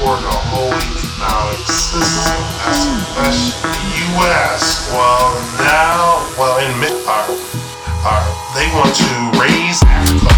support a whole economic system. That's the question. The U.S. Well, now, well, in mid, are they want to raise Africa?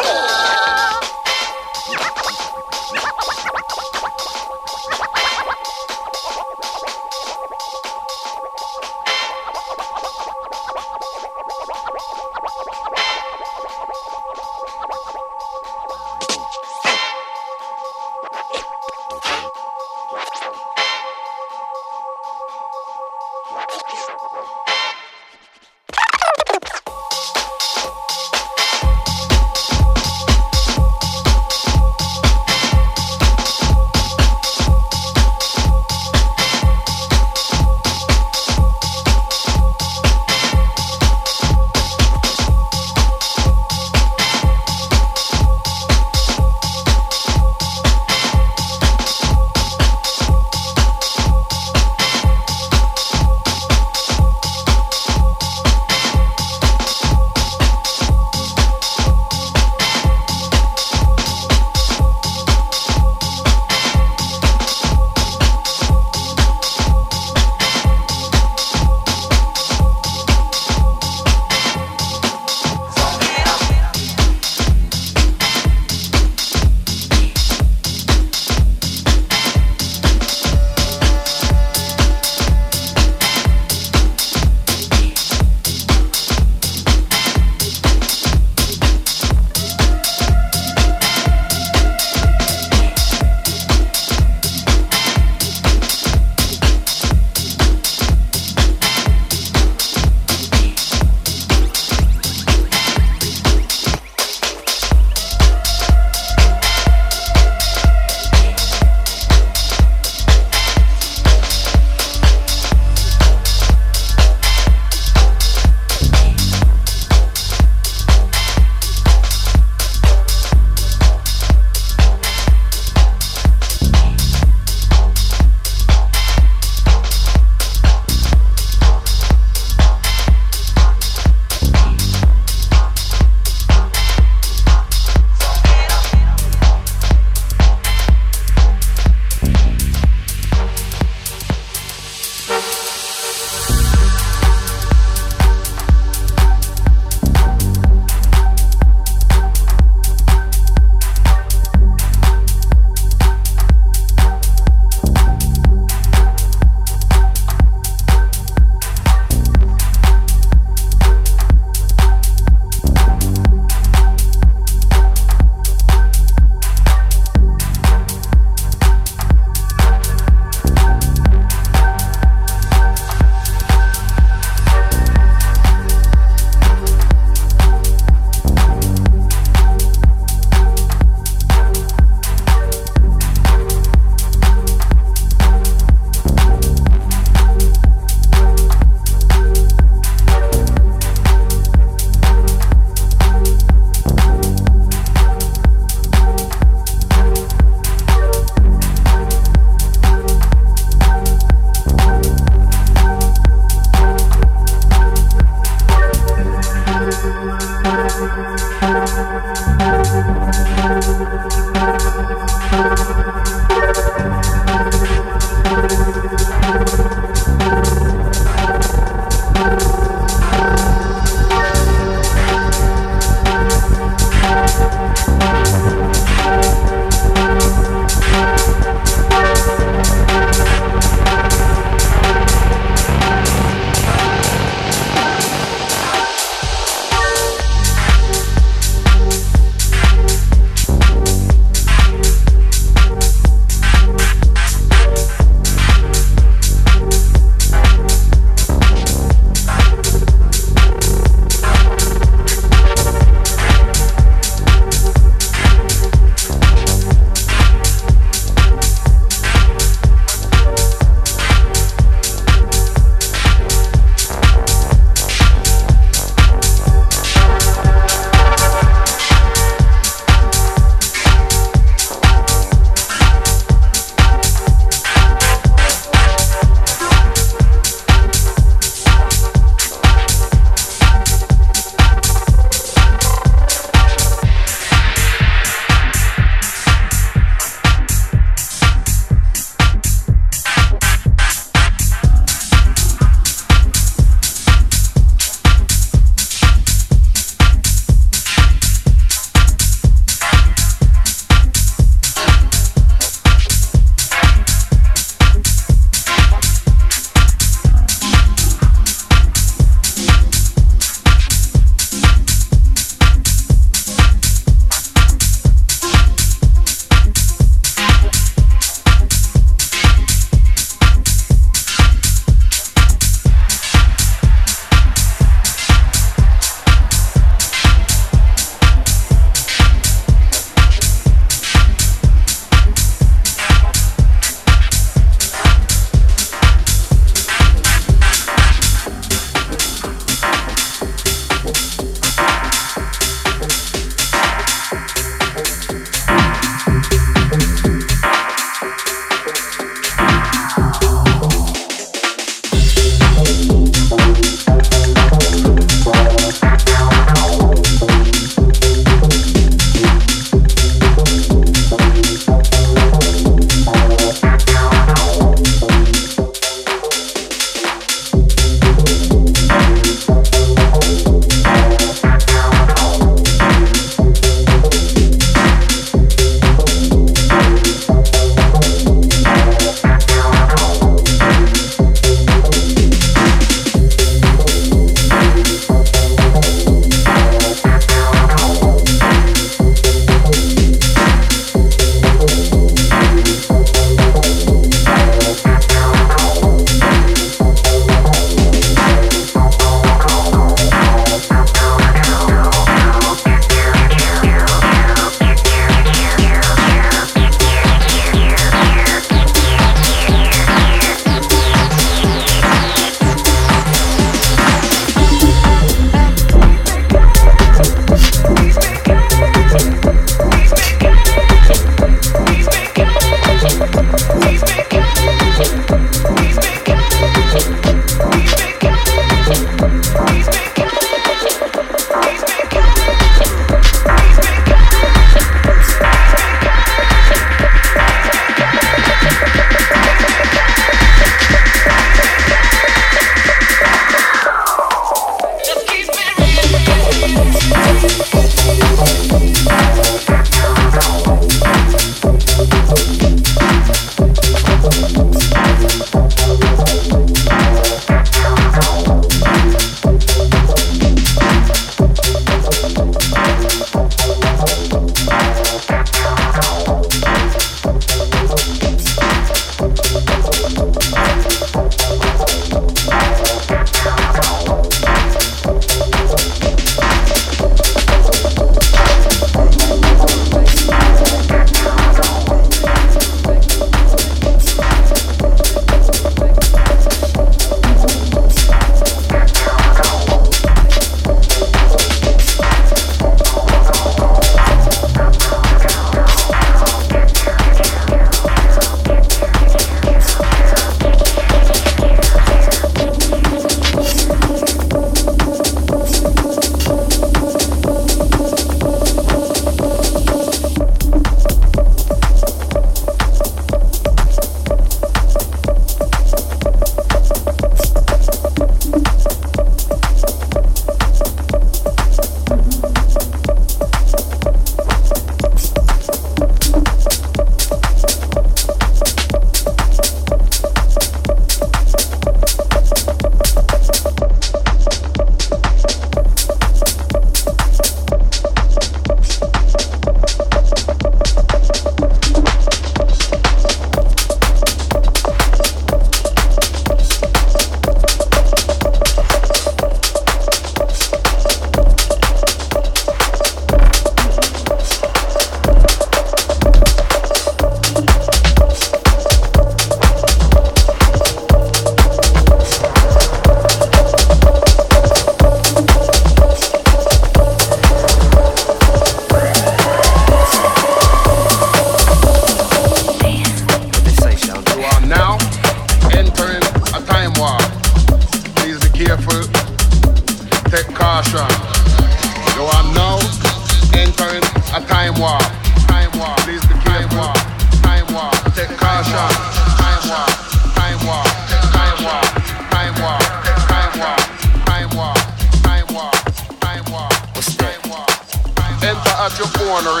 at your corner,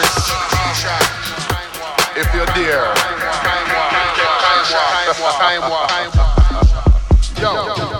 If you're there. Yo. Yo.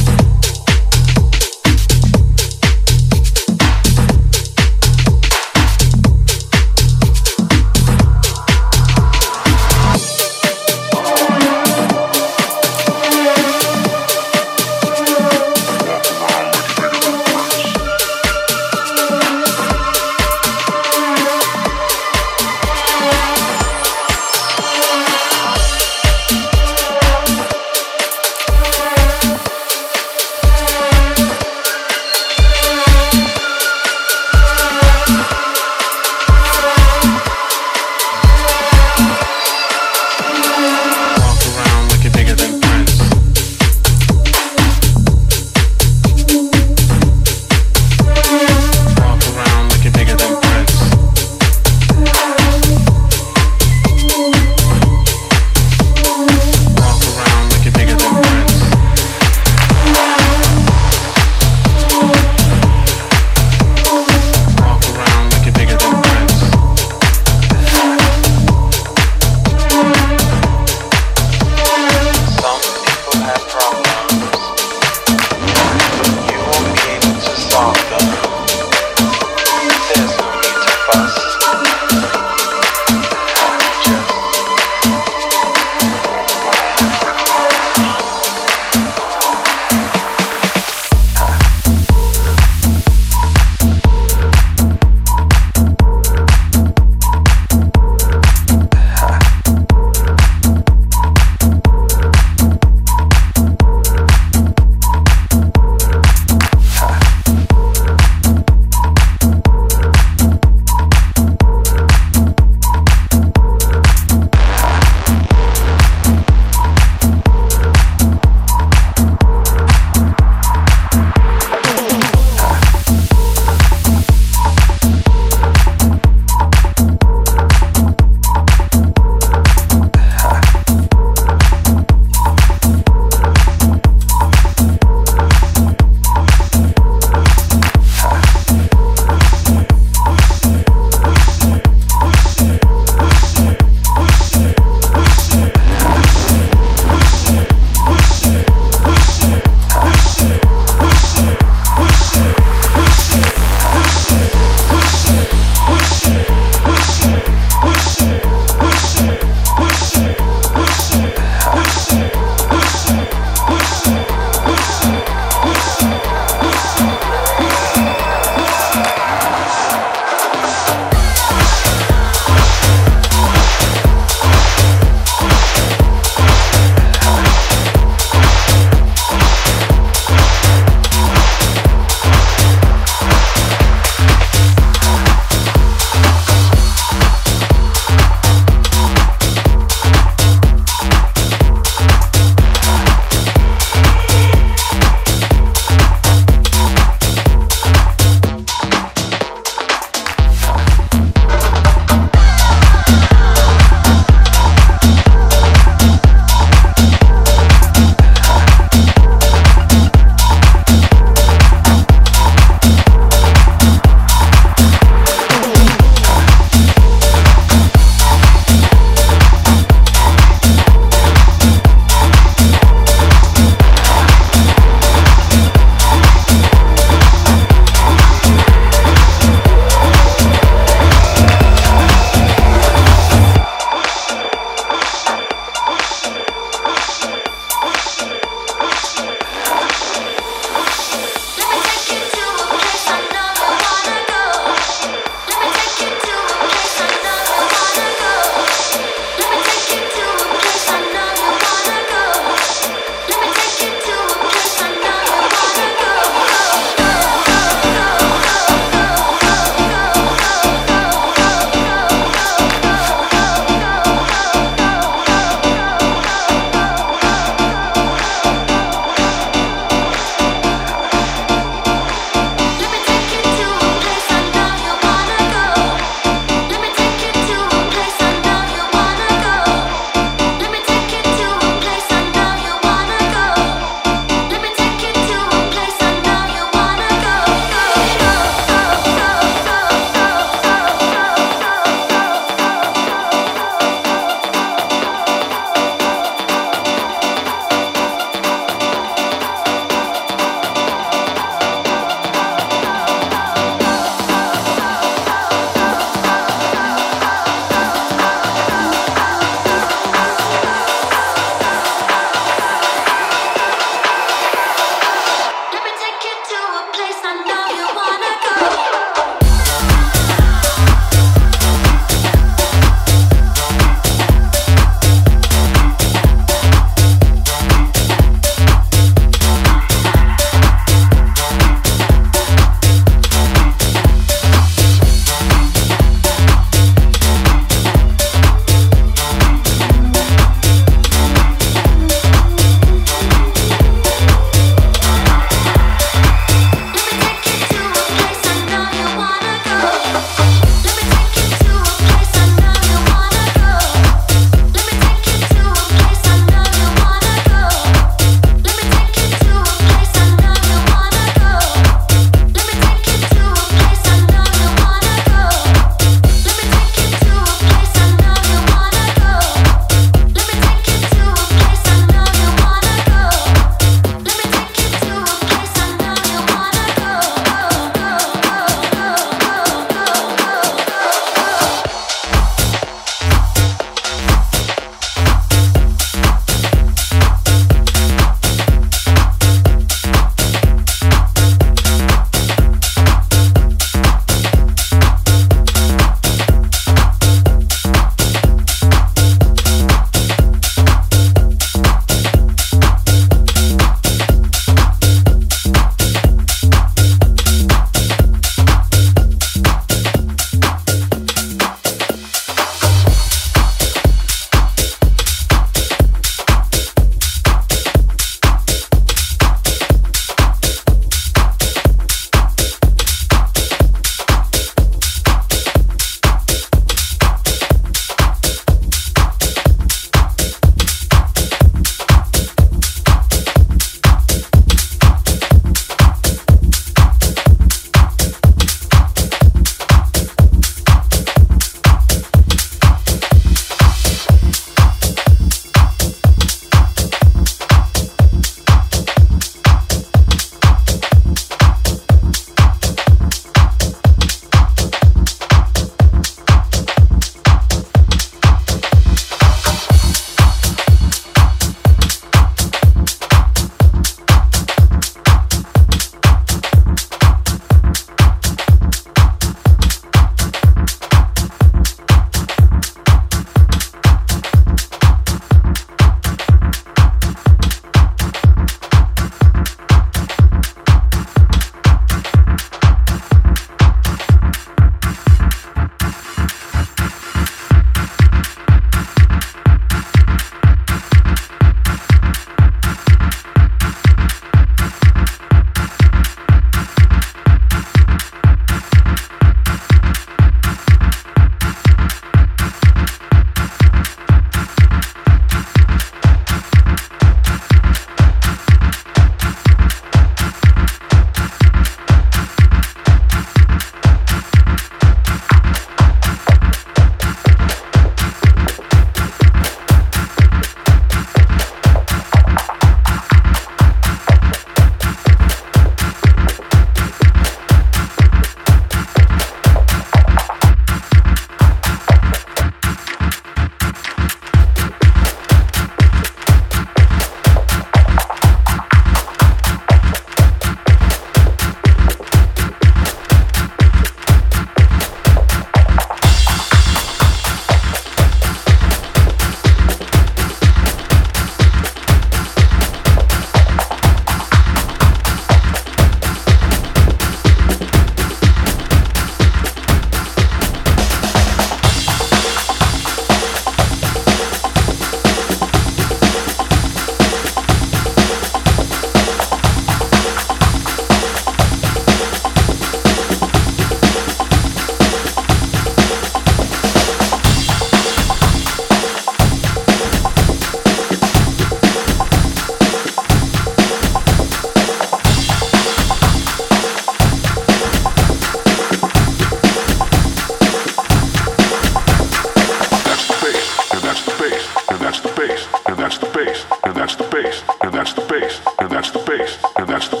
bass, and that's the bass, and that's the bass, and that's the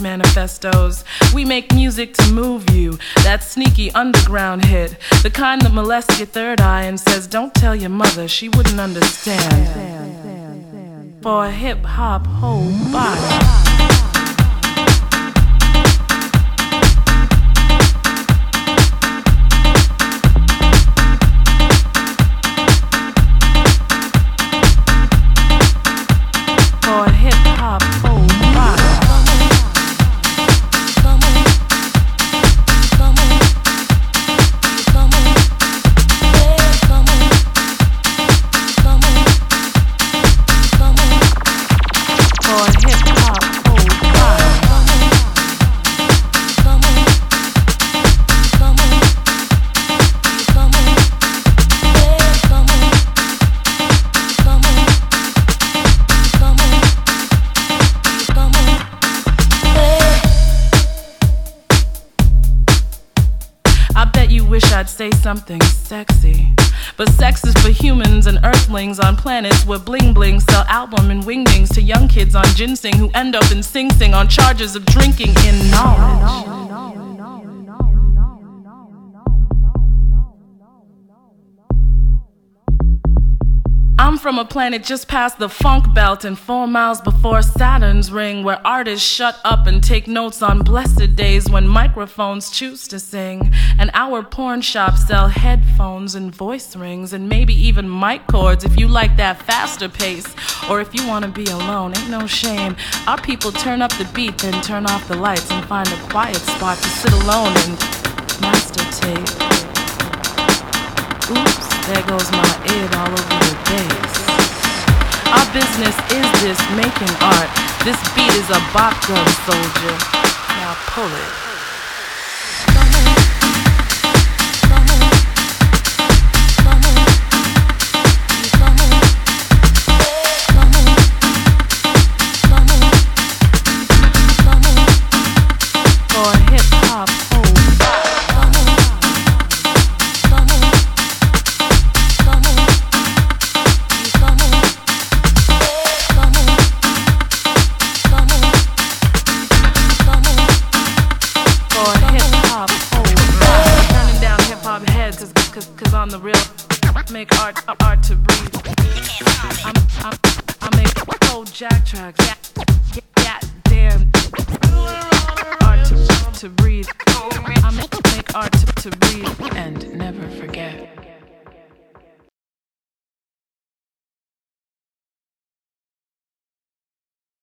manifestos. We make music to move you, that sneaky underground hit. The kind that molests your third eye and says, Don't tell your mother, she wouldn't understand. For a hip hop whole body. Something sexy. But sex is for humans and earthlings on planets where bling bling sell album and wingdings to young kids on ginseng who end up in Sing Sing on charges of drinking in knowledge. I'm from a planet just past the funk belt and four miles before Saturn's ring, where artists shut up and take notes on blessed days when microphones choose to sing. And our porn shops sell headphones and voice rings, and maybe even mic cords if you like that faster pace, or if you want to be alone. Ain't no shame. Our people turn up the beat, then turn off the lights and find a quiet spot to sit alone and master tape. There goes my id all over the bass. Our business is this making art. This beat is a bop gun soldier. Now pull it. make art, art to breathe. I make old jack tracks. Yeah, damn. Art to, to breathe. I make art to, to breathe and never forget.